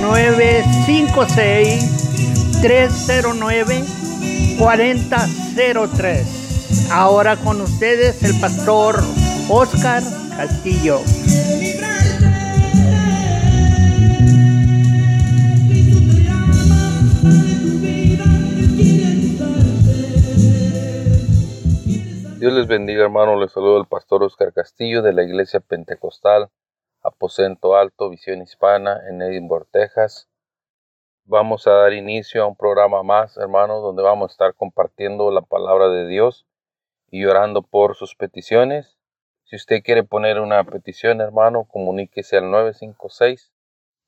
956-309-4003. Ahora con ustedes el pastor Oscar Castillo. Dios les bendiga, hermano. Les saludo el pastor Oscar Castillo de la Iglesia Pentecostal Aposento Alto, Visión Hispana en Edinburgh, Texas. Vamos a dar inicio a un programa más, hermanos, donde vamos a estar compartiendo la palabra de Dios y orando por sus peticiones. Si usted quiere poner una petición, hermano, comuníquese al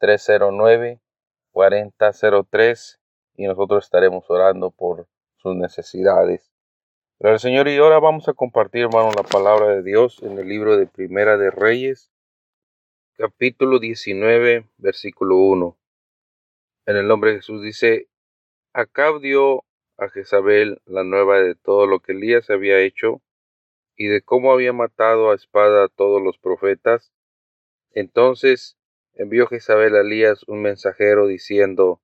956-309-4003 y nosotros estaremos orando por sus necesidades. Pero Señor, y ahora vamos a compartir, hermano, la palabra de Dios en el libro de Primera de Reyes, capítulo 19, versículo 1. En el nombre de Jesús dice, Acab dio a Jezabel la nueva de todo lo que Elías había hecho y de cómo había matado a espada a todos los profetas. Entonces envió Jezabel a Elías un mensajero diciendo,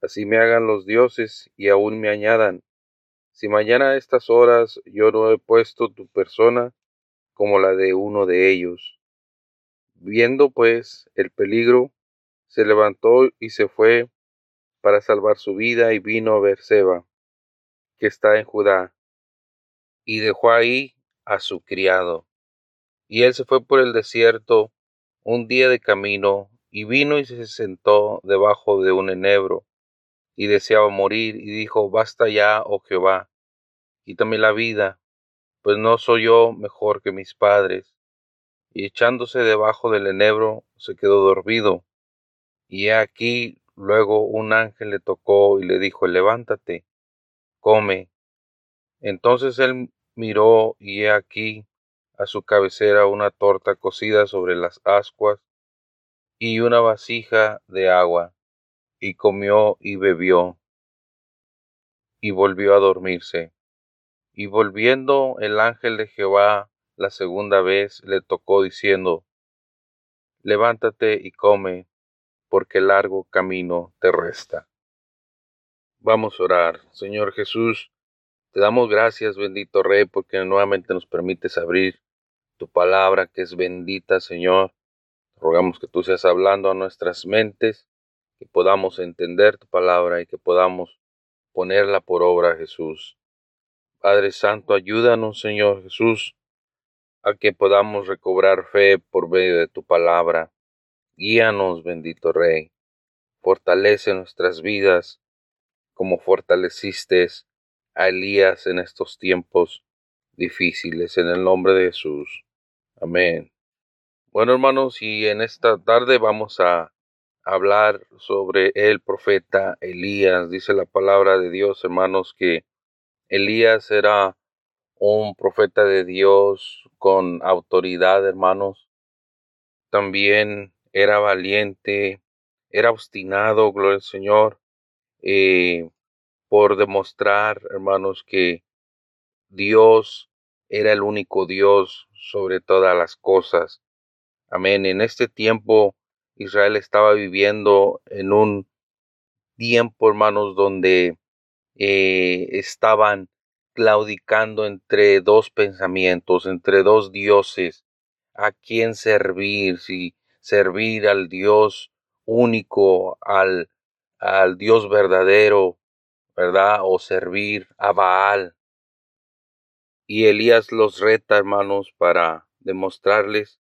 Así me hagan los dioses y aún me añadan, si mañana a estas horas yo no he puesto tu persona como la de uno de ellos. Viendo pues el peligro, se levantó y se fue para salvar su vida y vino a Berseba, que está en Judá, y dejó ahí a su criado. Y él se fue por el desierto un día de camino, y vino y se sentó debajo de un enebro, y deseaba morir, y dijo, Basta ya, oh Jehová, quítame la vida, pues no soy yo mejor que mis padres y echándose debajo del enebro se quedó dormido. Y he aquí luego un ángel le tocó y le dijo, levántate, come. Entonces él miró y he aquí a su cabecera una torta cocida sobre las ascuas y una vasija de agua, y comió y bebió, y volvió a dormirse. Y volviendo el ángel de Jehová la segunda vez le tocó diciendo, Levántate y come, porque largo camino te resta. Vamos a orar. Señor Jesús, te damos gracias, bendito Rey, porque nuevamente nos permites abrir tu palabra, que es bendita, Señor. Rogamos que tú seas hablando a nuestras mentes, que podamos entender tu palabra y que podamos ponerla por obra, Jesús. Padre Santo, ayúdanos, Señor Jesús, a que podamos recobrar fe por medio de tu palabra. Guíanos, bendito Rey. Fortalece nuestras vidas como fortaleciste a Elías en estos tiempos difíciles. En el nombre de Jesús. Amén. Bueno, hermanos, y en esta tarde vamos a hablar sobre el profeta Elías. Dice la palabra de Dios, hermanos, que Elías era un profeta de Dios con autoridad, hermanos. También era valiente, era obstinado, gloria al Señor, eh, por demostrar, hermanos, que Dios era el único Dios sobre todas las cosas. Amén. En este tiempo Israel estaba viviendo en un tiempo, hermanos, donde eh, estaban entre dos pensamientos, entre dos dioses, a quién servir, si servir al Dios único, al, al Dios verdadero, ¿verdad? O servir a Baal. Y Elías los reta, hermanos, para demostrarles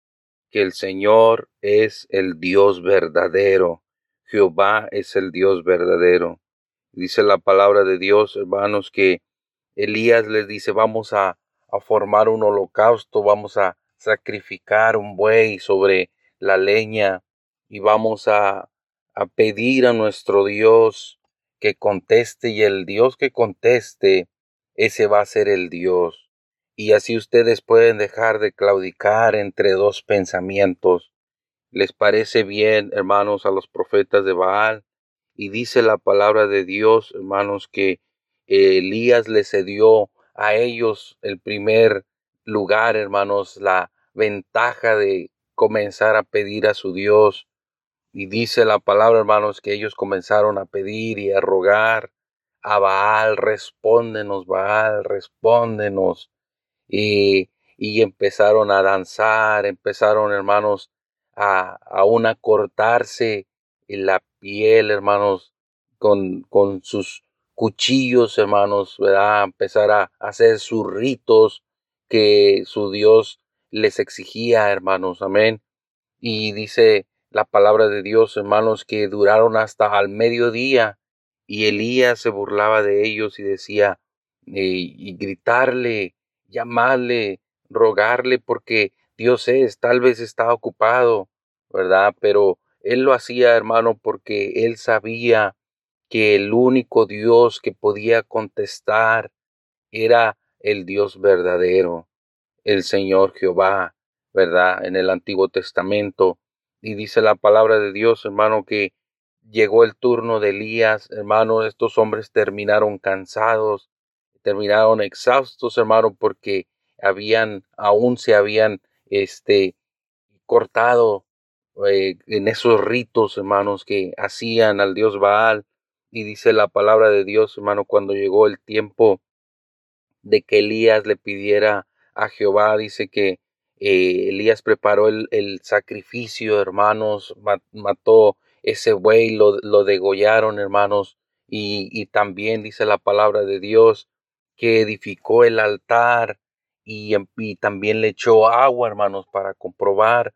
que el Señor es el Dios verdadero, Jehová es el Dios verdadero. Dice la palabra de Dios, hermanos, que Elías les dice, vamos a, formar un holocausto, vamos a sacrificar un buey sobre la leña y vamos a, a pedir a nuestro Dios que conteste y el Dios que conteste, ese va a ser el Dios. Y así ustedes pueden dejar de claudicar entre dos pensamientos. ¿Les parece bien, hermanos, a los profetas de Baal? Y dice la palabra de Dios, hermanos, que Elías le cedió a ellos el primer lugar, hermanos, la ventaja de comenzar a pedir a su Dios. Y dice la palabra, hermanos, que ellos comenzaron a pedir y a rogar a Baal, respóndenos, Baal, respóndenos. Y, y empezaron a danzar, empezaron, hermanos, a aún a cortarse la piel, hermanos, con, con sus cuchillos, hermanos, ¿verdad? Empezar a hacer sus ritos que su Dios les exigía, hermanos, amén. Y dice la palabra de Dios, hermanos, que duraron hasta al mediodía y Elías se burlaba de ellos y decía, y gritarle, llamarle, rogarle, porque Dios es, tal vez está ocupado, ¿verdad? Pero él lo hacía, hermano, porque él sabía que el único Dios que podía contestar era el Dios verdadero, el Señor Jehová, ¿verdad? En el Antiguo Testamento. Y dice la palabra de Dios, hermano, que llegó el turno de Elías, hermano, estos hombres terminaron cansados, terminaron exhaustos, hermano, porque habían, aún se habían, este, cortado eh, en esos ritos, hermanos, que hacían al Dios Baal, y dice la palabra de Dios, hermano, cuando llegó el tiempo de que Elías le pidiera a Jehová, dice que eh, Elías preparó el, sacrificio, hermanos, mató ese buey, lo, lo degollaron, hermanos, y, y, también dice la palabra de Dios que edificó el altar y, y también le echó agua, hermanos, para comprobar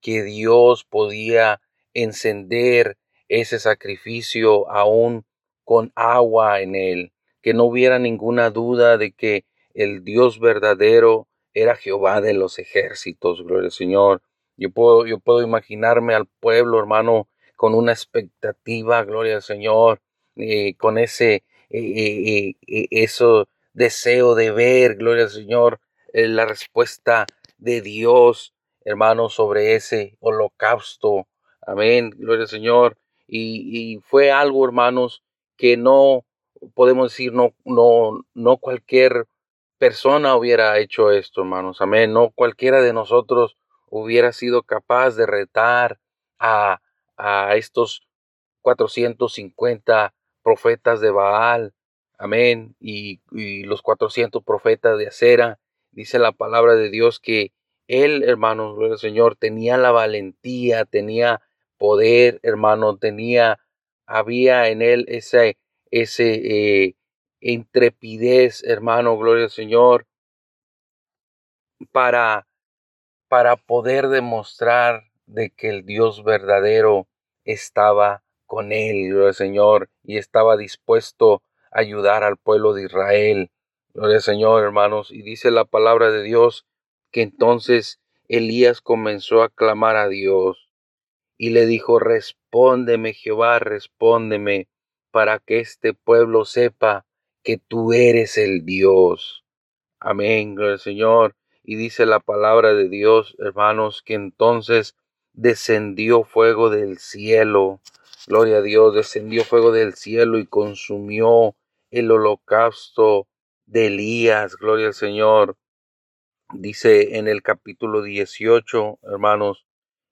que Dios podía encender ese sacrificio aún con agua en él, que no hubiera ninguna duda de que el Dios verdadero era Jehová de los ejércitos, gloria al Señor. Yo puedo, yo puedo imaginarme al pueblo, hermano, con una expectativa, gloria al Señor, eh, con ese eh, eh, eso deseo de ver, gloria al Señor, la respuesta de Dios, hermano, sobre ese holocausto. Amén, gloria al Señor y, fue algo, hermanos, que no podemos decir, no, no, no cualquier persona hubiera hecho esto, hermanos. Amén. No cualquiera de nosotros hubiera sido capaz de retar a, a estos 450 profetas de Baal. Amén. Y, los 400 profetas de Acera. Dice la palabra de Dios que él, hermanos, el Señor, tenía la valentía, tenía poder, hermano, tenía, había en él ese, ese eh, intrepidez, hermano, gloria al Señor, para, para poder demostrar de que el Dios verdadero estaba con él, gloria al Señor, y estaba dispuesto a ayudar al pueblo de Israel. Gloria al Señor, hermanos. Y dice la palabra de Dios que entonces Elías comenzó a clamar a Dios y le dijo, respóndeme Jehová, respóndeme, para que este pueblo sepa que tú eres el Dios. Amén, gloria al Señor. Y dice la palabra de Dios, hermanos, que entonces descendió fuego del cielo. Gloria a Dios, descendió fuego del cielo y consumió el holocausto de Elías. Gloria al Señor. Dice en el capítulo 18, hermanos,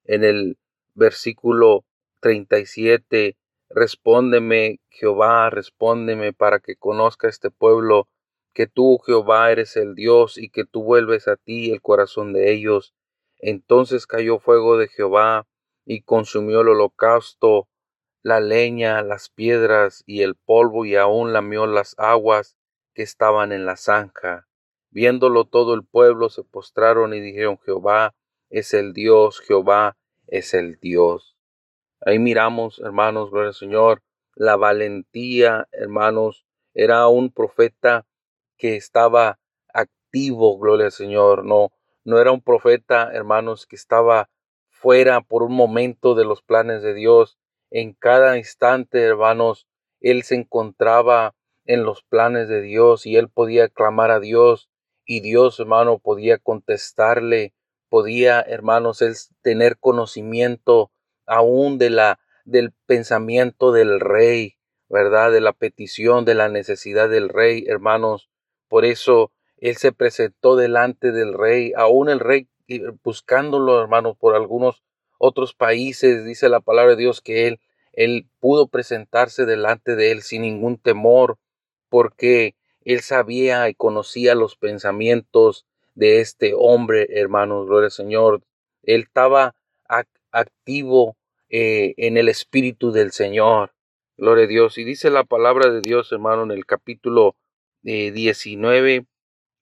en el versículo 37, respóndeme Jehová, respóndeme para que conozca este pueblo que tú Jehová eres el Dios y que tú vuelves a ti el corazón de ellos. Entonces cayó fuego de Jehová y consumió el holocausto, la leña, las piedras y el polvo y aún lamió las aguas que estaban en la zanja. Viéndolo todo el pueblo se postraron y dijeron Jehová es el Dios, Jehová es el Dios. Ahí miramos, hermanos, gloria al Señor, la valentía, hermanos, era un profeta que estaba activo, gloria al Señor, no, no era un profeta, hermanos, que estaba fuera por un momento de los planes de Dios, en cada instante, hermanos, él se encontraba en los planes de Dios y él podía clamar a Dios y Dios, hermano, podía contestarle, podía, hermanos, él tener conocimiento aún de la del pensamiento del rey, ¿verdad? De la petición, de la necesidad del rey, hermanos. Por eso él se presentó delante del rey, aún el rey buscándolo, hermanos, por algunos otros países, dice la palabra de Dios que él, él pudo presentarse delante de él sin ningún temor, porque él sabía y conocía los pensamientos de este hombre, hermanos, gloria al Señor. Él estaba activo eh, en el Espíritu del Señor. Gloria a Dios. Y dice la palabra de Dios, hermano, en el capítulo eh, 19.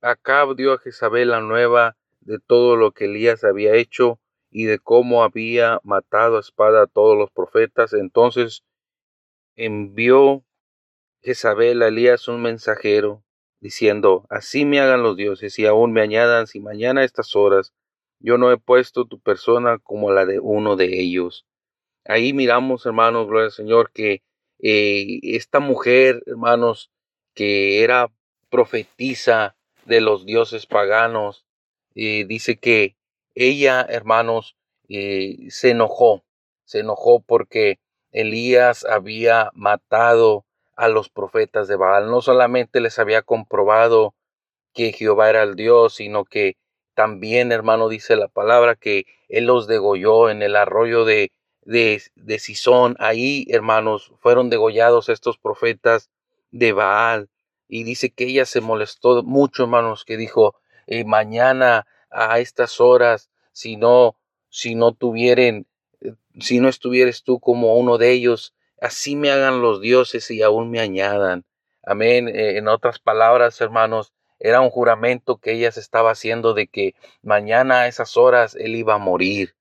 Acab dio a Jezabel la nueva de todo lo que Elías había hecho y de cómo había matado a espada a todos los profetas. Entonces envió Jezabel a Elías un mensajero, diciendo, Así me hagan los dioses y aún me añadan si mañana a estas horas yo no he puesto tu persona como la de uno de ellos. Ahí miramos, hermanos, gloria al Señor, que eh, esta mujer, hermanos, que era profetisa de los dioses paganos, eh, dice que ella, hermanos, eh, se enojó, se enojó porque Elías había matado a los profetas de Baal. No solamente les había comprobado que Jehová era el Dios, sino que también, hermano, dice la palabra que él los degolló en el arroyo de, de, de Sison. Ahí, hermanos, fueron degollados estos profetas de Baal. Y dice que ella se molestó mucho, hermanos, que dijo, eh, mañana a estas horas, si no, si no tuvieren, eh, si no estuvieres tú como uno de ellos, así me hagan los dioses y aún me añadan. Amén. Eh, en otras palabras, hermanos, era un juramento que ella se estaba haciendo de que mañana a esas horas él iba a morir.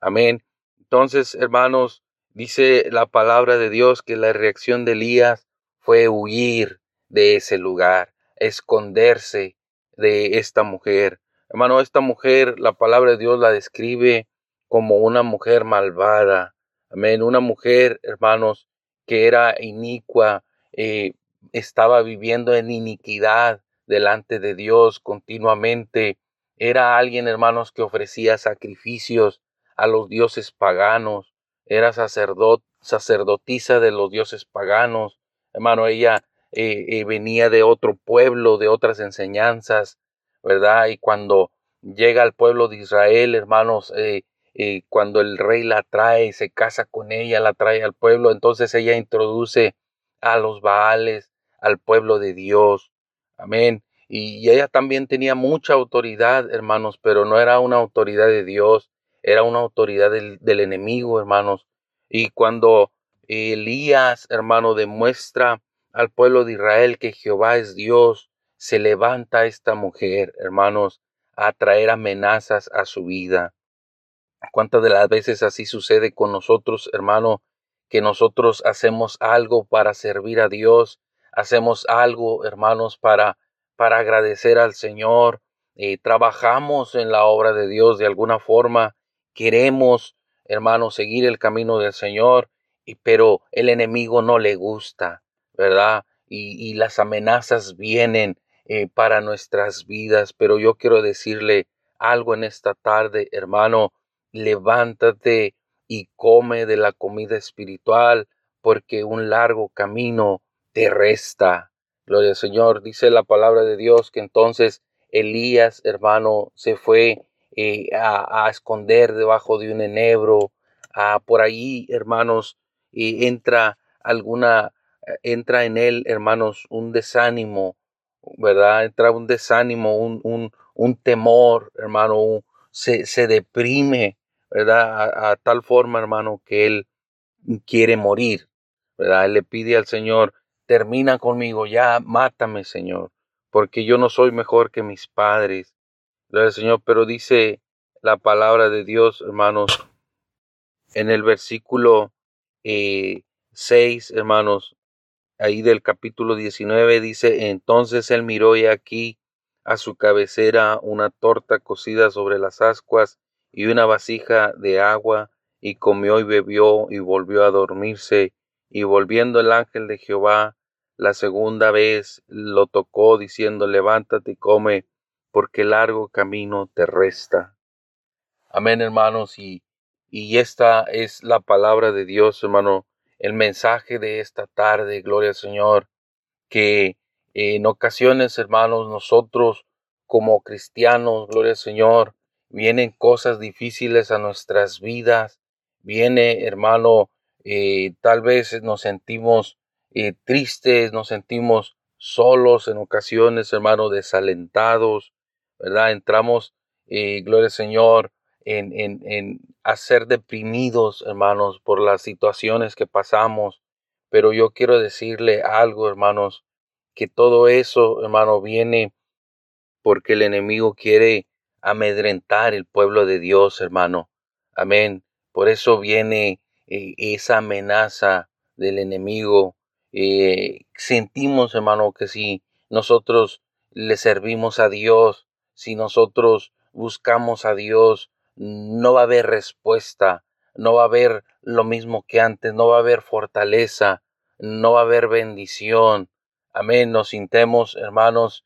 Amén. Entonces, hermanos, dice la palabra de Dios que la reacción de Elías fue huir de ese lugar, esconderse de esta mujer. Hermano, esta mujer, la palabra de Dios la describe como una mujer malvada. Amén. Una mujer, hermanos, que era inicua, eh, estaba viviendo en iniquidad delante de Dios continuamente. Era alguien, hermanos, que ofrecía sacrificios a los dioses paganos. Era sacerdot, sacerdotisa de los dioses paganos. Hermano, ella eh, eh, venía de otro pueblo, de otras enseñanzas, ¿verdad? Y cuando llega al pueblo de Israel, hermanos, eh, cuando el rey la trae, se casa con ella, la trae al pueblo, entonces ella introduce a los Baales al pueblo de Dios. Amén. Y, ella también tenía mucha autoridad, hermanos, pero no era una autoridad de Dios, era una autoridad del, del enemigo, hermanos. Y cuando Elías, hermano, demuestra al pueblo de Israel que Jehová es Dios, se levanta esta mujer, hermanos, a traer amenazas a su vida. ¿Cuántas de las veces así sucede con nosotros, hermano, que nosotros hacemos algo para servir a Dios, hacemos algo, hermanos, para para agradecer al Señor, eh, trabajamos en la obra de Dios de alguna forma, queremos, hermanos, seguir el camino del Señor, y, pero el enemigo no le gusta. ¿verdad? Y, las amenazas vienen eh, para nuestras vidas, pero yo quiero decirle algo en esta tarde, hermano, levántate y come de la comida espiritual, porque un largo camino te resta. Gloria al Señor, dice la palabra de Dios que entonces Elías, hermano, se fue eh, a, esconder debajo de un enebro. a por ahí, hermanos, y entra alguna entra en él, hermanos, un desánimo, ¿verdad? Entra un desánimo, un, un, un temor, hermano, se, se, deprime, ¿verdad? A, tal forma, hermano, que él quiere morir, ¿verdad? Él le pide al Señor, termina conmigo, ya mátame, Señor, porque yo no soy mejor que mis padres. el Señor, pero dice la palabra de Dios, hermanos, en el versículo eh, 6, hermanos, ahí del capítulo 19 dice, entonces él miró y aquí a su cabecera una torta cocida sobre las ascuas y una vasija de agua y comió y bebió y volvió a dormirse, y volviendo el ángel de Jehová la segunda vez lo tocó diciendo, levántate y come, porque largo camino te resta. Amén, hermanos, y, y esta es la palabra de Dios, hermano, el mensaje de esta tarde, gloria al Señor, que en ocasiones, hermanos, nosotros como cristianos, gloria al Señor, vienen cosas difíciles a nuestras vidas, viene, hermano, eh, tal vez nos sentimos eh, tristes, nos sentimos solos en ocasiones, hermano, desalentados, ¿verdad? Entramos, eh, gloria al Señor, en, en, en ser deprimidos, hermanos, por las situaciones que pasamos. Pero yo quiero decirle algo, hermanos, que todo eso, hermano, viene porque el enemigo quiere amedrentar el pueblo de Dios, hermano. Amén. Por eso viene eh, esa amenaza del enemigo. Eh, sentimos, hermano, que si nosotros le servimos a Dios, si nosotros buscamos a Dios, no va a haber respuesta, no va a haber lo mismo que antes, no va a haber fortaleza, no va a haber bendición. Amén. Nos sintemos, hermanos,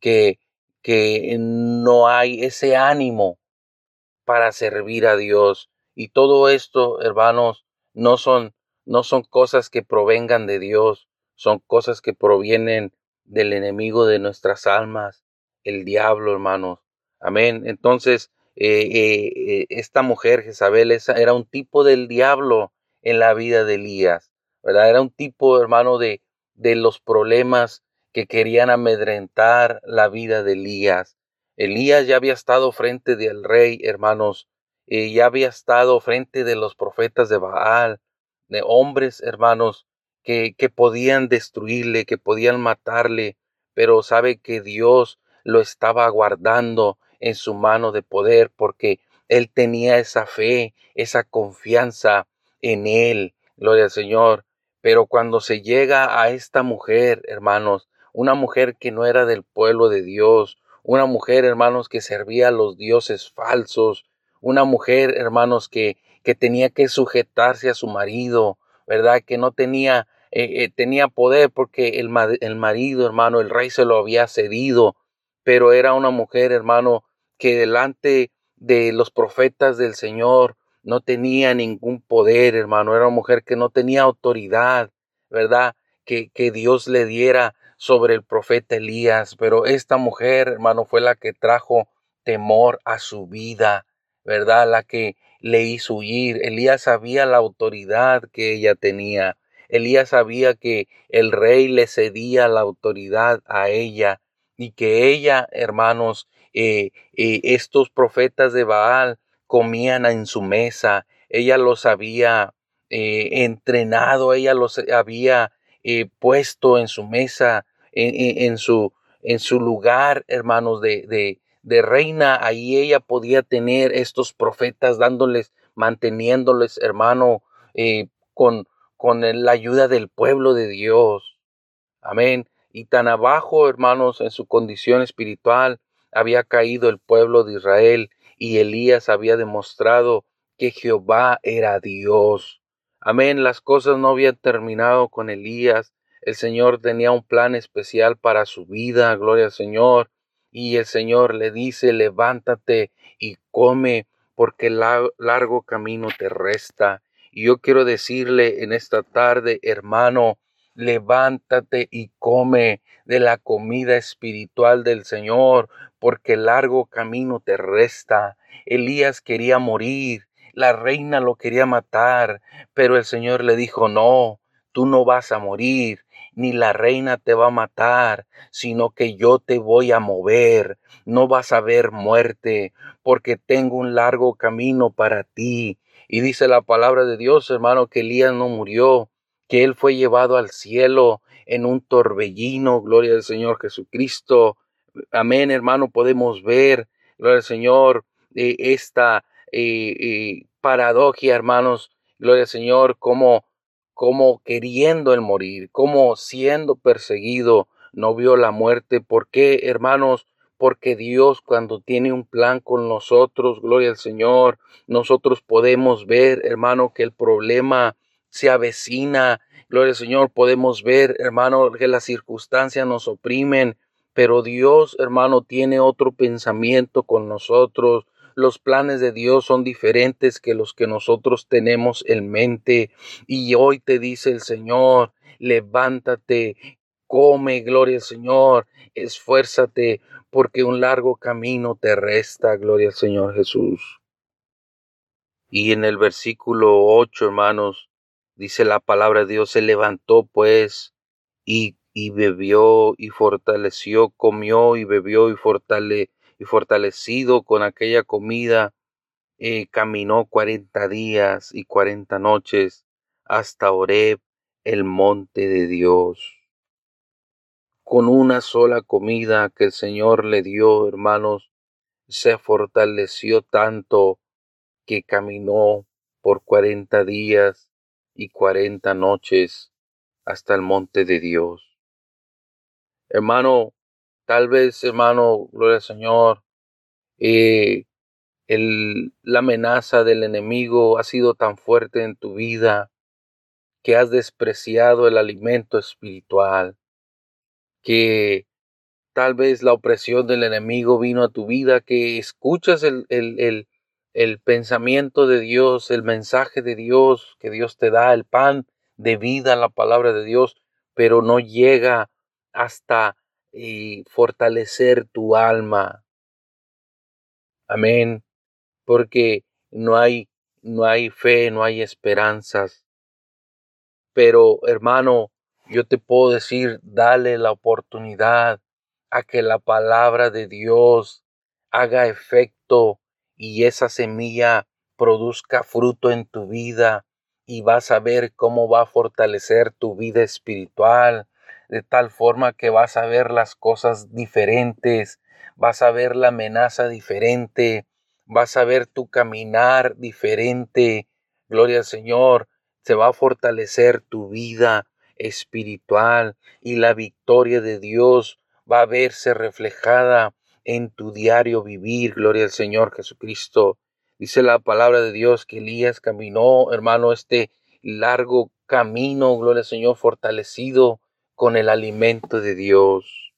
que, que no hay ese ánimo para servir a Dios. Y todo esto, hermanos, no son, no son cosas que provengan de Dios, son cosas que provienen del enemigo de nuestras almas, el diablo, hermanos. Amén. Entonces, eh, eh, eh, esta mujer, Jezabel, era un tipo del diablo en la vida de Elías, ¿verdad? Era un tipo, hermano, de, de los problemas que querían amedrentar la vida de Elías. Elías ya había estado frente del rey, hermanos, y ya había estado frente de los profetas de Baal, de hombres, hermanos, que, que podían destruirle, que podían matarle, pero sabe que Dios lo estaba guardando en su mano de poder porque él tenía esa fe, esa confianza en él, gloria al Señor. Pero cuando se llega a esta mujer, hermanos, una mujer que no era del pueblo de Dios, una mujer, hermanos, que servía a los dioses falsos, una mujer, hermanos, que, que tenía que sujetarse a su marido, ¿verdad? Que no tenía, eh, eh, tenía poder porque el, el marido, hermano, el rey se lo había cedido, pero era una mujer, hermano, que delante de los profetas del Señor no tenía ningún poder, hermano, era una mujer que no tenía autoridad, ¿verdad? Que, que Dios le diera sobre el profeta Elías, pero esta mujer, hermano, fue la que trajo temor a su vida, ¿verdad? La que le hizo huir. Elías sabía la autoridad que ella tenía. Elías sabía que el rey le cedía la autoridad a ella y que ella, hermanos, eh, eh, estos profetas de Baal comían en su mesa. Ella los había eh, entrenado, ella los había puesto en su mesa, en, su, en su lugar, hermanos, de, de, reina. Ahí ella podía tener estos profetas dándoles, manteniéndoles, hermano, con, con la ayuda del pueblo de Dios. Amén. Y tan abajo, hermanos, en su condición espiritual, había caído el pueblo de Israel y Elías había demostrado que Jehová era Dios. Amén, las cosas no habían terminado con Elías. El Señor tenía un plan especial para su vida, gloria al Señor. Y el Señor le dice, levántate y come, porque largo camino te resta. Y yo quiero decirle en esta tarde, hermano, levántate y come de la comida espiritual del Señor, porque largo camino te resta. Elías quería morir, la reina lo quería matar, pero el Señor le dijo, no, tú no vas a morir, ni la reina te va a matar, sino que yo te voy a mover, no vas a ver muerte, porque tengo un largo camino para ti. Y dice la palabra de Dios, hermano, que Elías no murió, que él fue llevado al cielo en un torbellino, gloria al Señor Jesucristo. Amén, hermano, podemos ver, gloria al Señor, eh, esta eh, paradoja, hermanos, gloria al Señor, como, como queriendo el morir, como siendo perseguido, no vio la muerte. ¿Por qué, hermanos? porque Dios cuando tiene un plan con nosotros, gloria al Señor, nosotros podemos ver, hermano, que el problema se avecina, gloria al Señor, podemos ver, hermano, que las circunstancias nos oprimen, pero Dios, hermano, tiene otro pensamiento con nosotros. Los planes de Dios son diferentes que los que nosotros tenemos en mente. Y hoy te dice el Señor, levántate, come, gloria al Señor, esfuérzate, porque un largo camino te resta, gloria al Señor Jesús. Y en el versículo 8, hermanos, dice la palabra de Dios, se levantó pues y, y bebió y fortaleció, comió y bebió y, fortale, y fortalecido con aquella comida, eh, caminó cuarenta días y cuarenta noches hasta Oreb, el monte de Dios con una sola comida que el Señor le dio, hermanos, se fortaleció tanto que caminó por cuarenta días y cuarenta noches hasta el monte de Dios. Hermano, tal vez, hermano, gloria al Señor, eh, el, la amenaza del enemigo ha sido tan fuerte en tu vida que has despreciado el alimento espiritual que tal vez la opresión del enemigo vino a tu vida, que escuchas el, el, el, pensamiento de Dios, el mensaje de Dios que Dios te da, el pan de vida, la palabra de Dios, pero no llega hasta eh, fortalecer tu alma. Amén. Porque no hay, no hay fe, no hay esperanzas. Pero hermano, yo te puedo decir, dale la oportunidad a que la palabra de Dios haga efecto y esa semilla produzca fruto en tu vida y vas a ver cómo va a fortalecer tu vida espiritual de tal forma que vas a ver las cosas diferentes, vas a ver la amenaza diferente, vas a ver tu caminar diferente. Gloria al Señor, se va a fortalecer tu vida espiritual y la victoria de Dios va a verse reflejada en tu diario vivir. Gloria al Señor Jesucristo. Dice la palabra de Dios que Elías caminó, hermano, este largo camino, gloria al Señor, fortalecido con el alimento de Dios.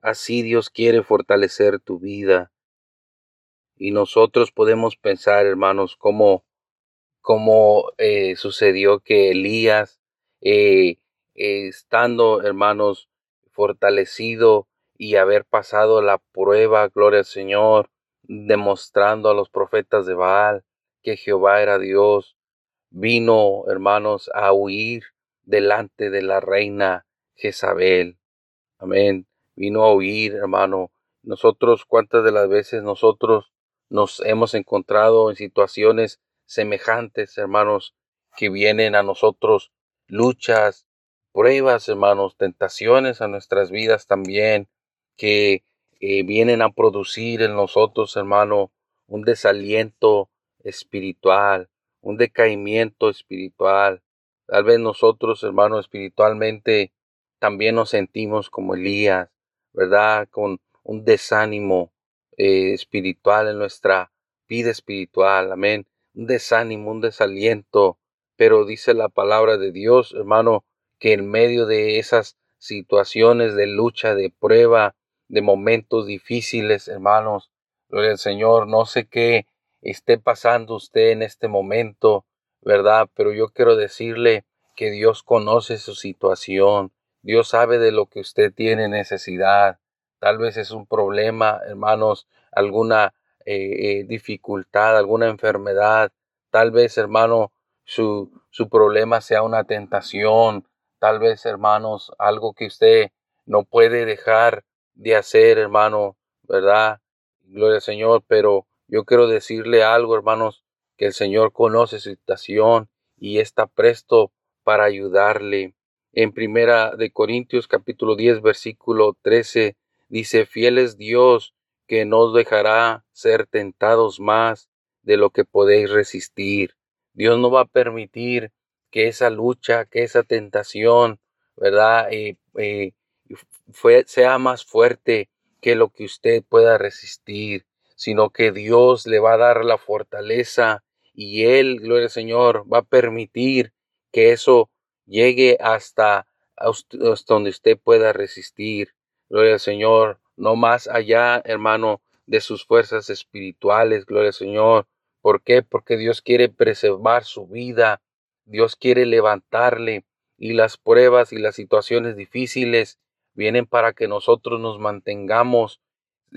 Así Dios quiere fortalecer tu vida. Y nosotros podemos pensar, hermanos, cómo, cómo eh, sucedió que Elías eh, estando, hermanos, fortalecido y haber pasado la prueba, gloria al Señor, demostrando a los profetas de Baal que Jehová era Dios, vino, hermanos, a huir delante de la reina Jezabel. Amén. Vino a huir, hermano. Nosotros, ¿cuántas de las veces nosotros nos hemos encontrado en situaciones semejantes, hermanos, que vienen a nosotros luchas, pruebas, hermanos, tentaciones a nuestras vidas también, que eh, vienen a producir en nosotros, hermano, un desaliento espiritual, un decaimiento espiritual. Tal vez nosotros, hermano, espiritualmente también nos sentimos como Elías, ¿verdad? Con un desánimo eh, espiritual en nuestra vida espiritual, amén. Un desánimo, un desaliento, pero dice la palabra de Dios, hermano, que en medio de esas situaciones de lucha, de prueba, de momentos difíciles, hermanos, gloria al Señor, no sé qué esté pasando usted en este momento, ¿verdad? Pero yo quiero decirle que Dios conoce su situación, Dios sabe de lo que usted tiene necesidad. Tal vez es un problema, hermanos, alguna eh, eh, dificultad, alguna enfermedad. Tal vez, hermano, su, su problema sea una tentación, tal vez, hermanos, algo que usted no puede dejar de hacer, hermano, ¿verdad? Gloria al Señor, pero yo quiero decirle algo, hermanos, que el Señor conoce su situación y está presto para ayudarle. En primera de Corintios capítulo 10 versículo 13 dice, fiel es Dios que no dejará ser tentados más de lo que podéis resistir Dios no va a permitir que esa lucha, que esa tentación, ¿verdad? Eh, eh, sea más fuerte que lo que usted pueda resistir, sino que Dios le va a dar la fortaleza y Él, gloria al Señor, va a permitir que eso llegue hasta, hasta donde usted pueda resistir. Gloria al Señor, no más allá, hermano, de sus fuerzas espirituales, gloria al Señor. ¿Por qué? Porque Dios quiere preservar su vida, Dios quiere levantarle y las pruebas y las situaciones difíciles vienen para que nosotros nos mantengamos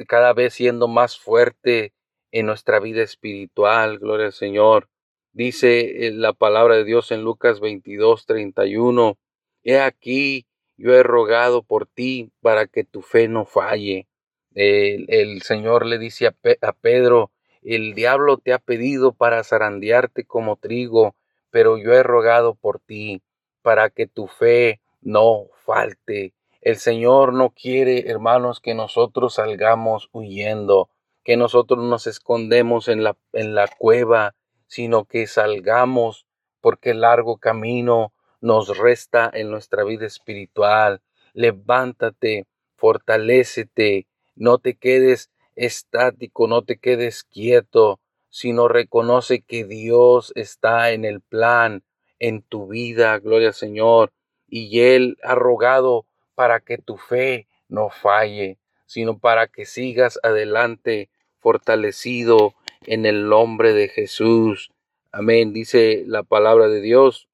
cada vez siendo más fuerte en nuestra vida espiritual, gloria al Señor. Dice eh, la palabra de Dios en Lucas 22, 31, He aquí, yo he rogado por ti para que tu fe no falle. El, Señor le dice a, a Pedro, el diablo te ha pedido para zarandearte como trigo, pero yo he rogado por ti para que tu fe no falte. El Señor no quiere, hermanos, que nosotros salgamos huyendo, que nosotros nos escondemos en la, en la cueva, sino que salgamos porque el largo camino nos resta en nuestra vida espiritual. Levántate, fortalécete, no te quedes estático, no te quedes quieto, sino reconoce que Dios está en el plan, en tu vida, gloria al Señor, y Él ha rogado para que tu fe no falle, sino para que sigas adelante fortalecido en el nombre de Jesús. Amén, dice la palabra de Dios.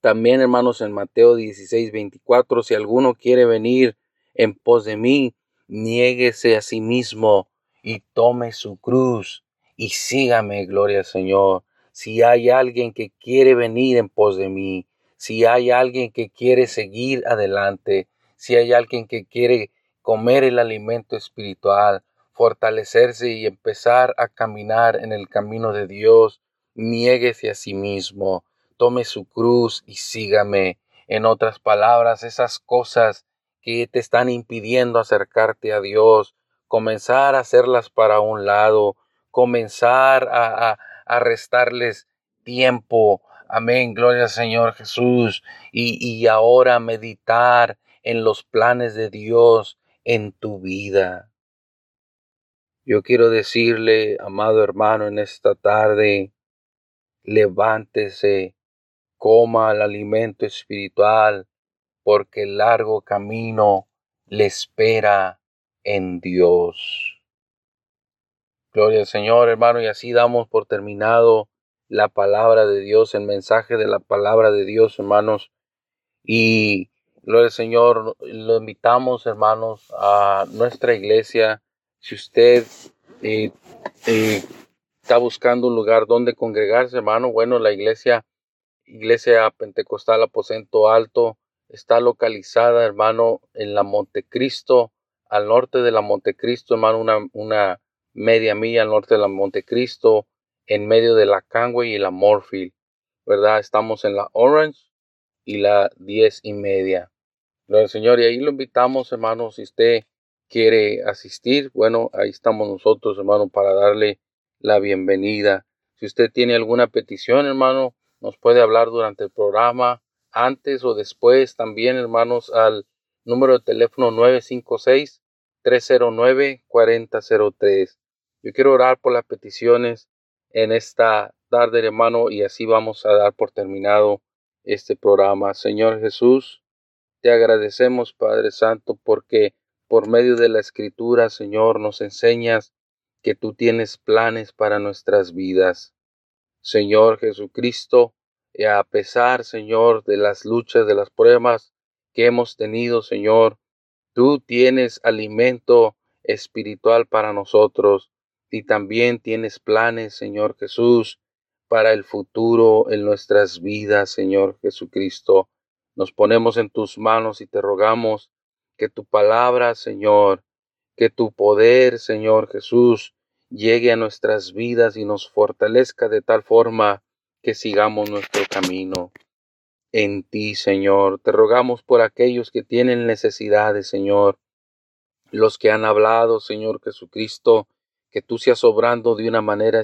También, hermanos, en Mateo 16, 24, si alguno quiere venir en pos de mí, niéguese a sí mismo y tome su cruz y sígame, gloria al Señor. Si hay alguien que quiere venir en pos de mí, si hay alguien que quiere seguir adelante, si hay alguien que quiere comer el alimento espiritual, fortalecerse y empezar a caminar en el camino de Dios, niéguese a sí mismo, tome su cruz y sígame. En otras palabras, esas cosas que te están impidiendo acercarte a Dios, comenzar a hacerlas para un lado, comenzar a, a, restarles tiempo. Amén, gloria al Señor Jesús. Y, y ahora meditar en los planes de Dios en tu vida. Yo quiero decirle, amado hermano, en esta tarde, levántese, coma el alimento espiritual, porque el largo camino le espera en Dios. Gloria al Señor, hermano, y así damos por terminado la palabra de Dios, el mensaje de la palabra de Dios, hermanos. Y Gloria al Señor, lo invitamos, hermanos, a nuestra iglesia. Si usted eh, eh, está buscando un lugar donde congregarse, hermano, bueno, la iglesia, Iglesia Pentecostal Aposento Alto, está localizada, hermano, en la Montecristo, al norte de la Montecristo, hermano, una, una media milla al norte de la Montecristo, en medio de la Cangway y la Morfield, ¿verdad? Estamos en la Orange y la diez y media. Gloria Señor. Y ahí lo invitamos, hermano, si usted quiere asistir, bueno, ahí estamos nosotros, hermano, para darle la bienvenida. Si usted tiene alguna petición, hermano, nos puede hablar durante el programa, antes o después, también, hermanos, al número de teléfono 956-309-4003. Yo quiero orar por las peticiones en esta tarde, hermano, y así vamos a dar por terminado este programa. Señor Jesús, te agradecemos, Padre Santo, porque por medio de la Escritura, Señor, nos enseñas que tú tienes planes para nuestras vidas. Señor Jesucristo, y a pesar, Señor, de las luchas, de las pruebas que hemos tenido, Señor, tú tienes alimento espiritual para nosotros y también tienes planes, Señor Jesús, para el futuro en nuestras vidas, Señor Jesucristo. Nos ponemos en tus manos y te rogamos que tu palabra, Señor, que tu poder, Señor Jesús, llegue a nuestras vidas y nos fortalezca de tal forma que sigamos nuestro camino en ti, Señor. Te rogamos por aquellos que tienen necesidades, Señor, los que han hablado, Señor Jesucristo, que tú seas obrando de una manera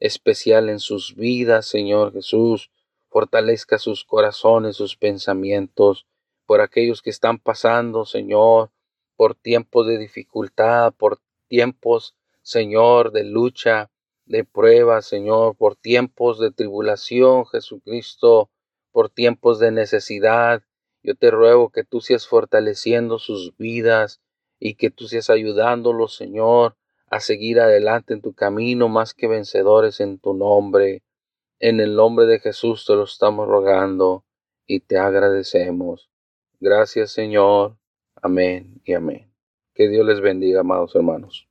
especial en sus vidas, Señor Jesús, fortalezca sus corazones, sus pensamientos, por aquellos que están pasando, Señor, por tiempos de dificultad, por tiempos, Señor, de lucha, de prueba, Señor, por tiempos de tribulación, Jesucristo, por tiempos de necesidad. Yo te ruego que tú seas fortaleciendo sus vidas y que tú seas ayudándolos, Señor, a seguir adelante en tu camino más que vencedores en tu nombre. En el nombre de Jesús te lo estamos rogando y te agradecemos. Gracias, Señor. Amén y amén. Que Dios les bendiga, amados hermanos.